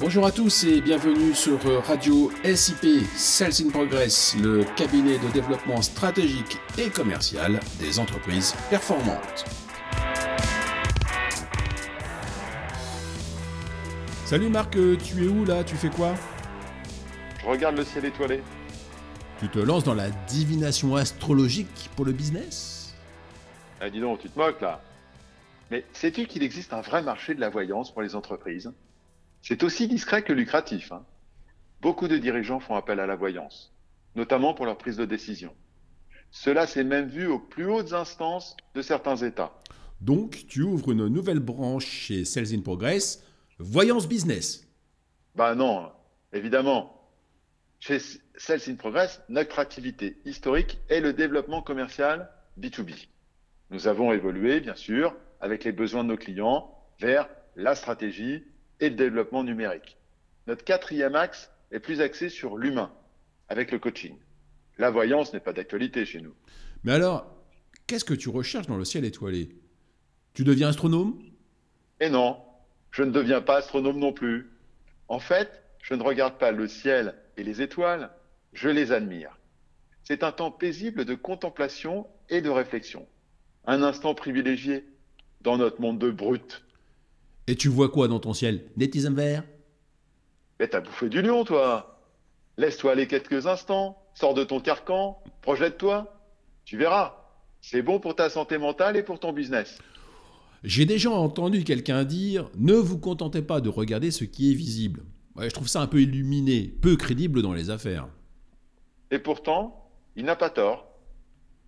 Bonjour à tous et bienvenue sur Radio SIP Sales in Progress, le cabinet de développement stratégique et commercial des entreprises performantes. Salut Marc, tu es où là? Tu fais quoi? Je regarde le ciel étoilé. Tu te lances dans la divination astrologique pour le business? Ah dis donc, tu te moques là. Mais sais-tu qu'il existe un vrai marché de la voyance pour les entreprises? C'est aussi discret que lucratif. Hein. Beaucoup de dirigeants font appel à la voyance, notamment pour leur prise de décision. Cela s'est même vu aux plus hautes instances de certains États. Donc, tu ouvres une nouvelle branche chez Sales in Progress, Voyance Business. Bah non, évidemment. Chez Sales in Progress, notre activité historique est le développement commercial B2B. Nous avons évolué, bien sûr, avec les besoins de nos clients vers la stratégie et le développement numérique. Notre quatrième axe est plus axé sur l'humain, avec le coaching. La voyance n'est pas d'actualité chez nous. Mais alors, qu'est-ce que tu recherches dans le ciel étoilé? Tu deviens astronome? Et non, je ne deviens pas astronome non plus. En fait, je ne regarde pas le ciel et les étoiles, je les admire. C'est un temps paisible de contemplation et de réflexion. Un instant privilégié dans notre monde de brutes. Et tu vois quoi dans ton ciel? Des petits verts Mais t'as bouffé du lion, toi Laisse-toi aller quelques instants, sors de ton carcan, projette-toi. Tu verras. C'est bon pour ta santé mentale et pour ton business. J'ai déjà entendu quelqu'un dire Ne vous contentez pas de regarder ce qui est visible. Ouais, je trouve ça un peu illuminé, peu crédible dans les affaires. Et pourtant, il n'a pas tort.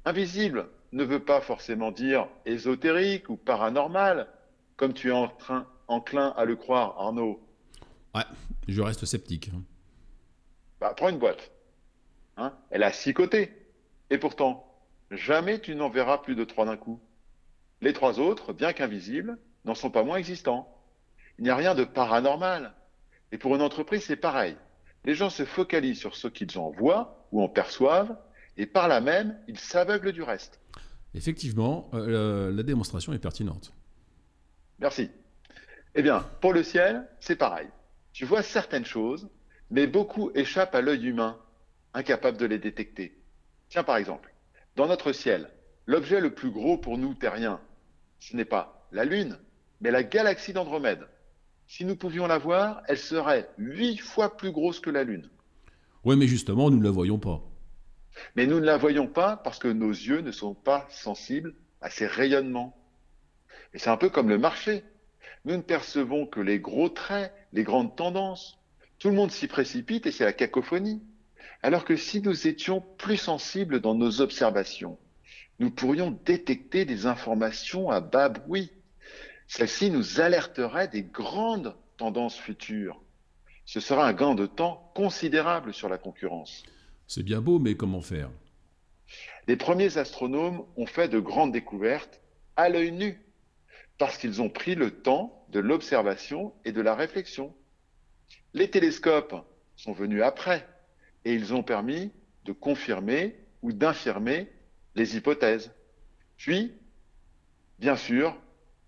Invisible ne veut pas forcément dire ésotérique ou paranormal, comme tu es en train, enclin à le croire, Arnaud. Ouais, je reste sceptique. Hein. Bah, prends une boîte. Hein Elle a six côtés. Et pourtant, jamais tu n'en verras plus de trois d'un coup. Les trois autres, bien qu'invisibles, n'en sont pas moins existants. Il n'y a rien de paranormal. Et pour une entreprise, c'est pareil. Les gens se focalisent sur ce qu'ils en voient ou en perçoivent, et par là même, ils s'aveuglent du reste. Effectivement, euh, la démonstration est pertinente. Merci. Eh bien, pour le ciel, c'est pareil. Tu vois certaines choses, mais beaucoup échappent à l'œil humain, incapable de les détecter. Tiens, par exemple, dans notre ciel, l'objet le plus gros pour nous terriens, ce n'est pas la Lune, mais la galaxie d'Andromède. Si nous pouvions la voir, elle serait huit fois plus grosse que la Lune. Oui, mais justement, nous ne la voyons pas. Mais nous ne la voyons pas parce que nos yeux ne sont pas sensibles à ces rayonnements. Et c'est un peu comme le marché. Nous ne percevons que les gros traits, les grandes tendances. Tout le monde s'y précipite et c'est la cacophonie. Alors que si nous étions plus sensibles dans nos observations, nous pourrions détecter des informations à bas bruit. Celle-ci nous alerterait des grandes tendances futures. Ce sera un gain de temps considérable sur la concurrence. C'est bien beau, mais comment faire? Les premiers astronomes ont fait de grandes découvertes à l'œil nu, parce qu'ils ont pris le temps de l'observation et de la réflexion. Les télescopes sont venus après, et ils ont permis de confirmer ou d'infirmer les hypothèses. Puis, bien sûr,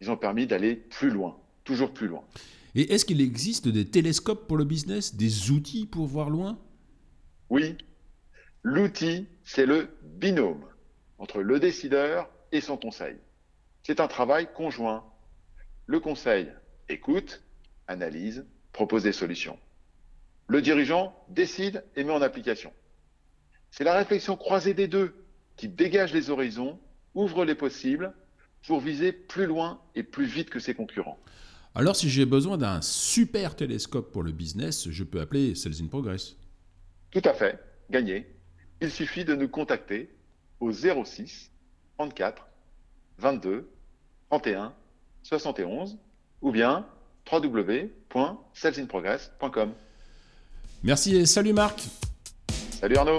ils ont permis d'aller plus loin, toujours plus loin. Et est-ce qu'il existe des télescopes pour le business, des outils pour voir loin? Oui. L'outil, c'est le binôme entre le décideur et son conseil. C'est un travail conjoint. Le conseil écoute, analyse, propose des solutions. Le dirigeant décide et met en application. C'est la réflexion croisée des deux qui dégage les horizons, ouvre les possibles pour viser plus loin et plus vite que ses concurrents. Alors si j'ai besoin d'un super télescope pour le business, je peux appeler Sales in Progress. Tout à fait, gagné. Il suffit de nous contacter au 06 34 22 31 71 ou bien www.salesinprogress.com. Merci et salut Marc. Salut Arnaud.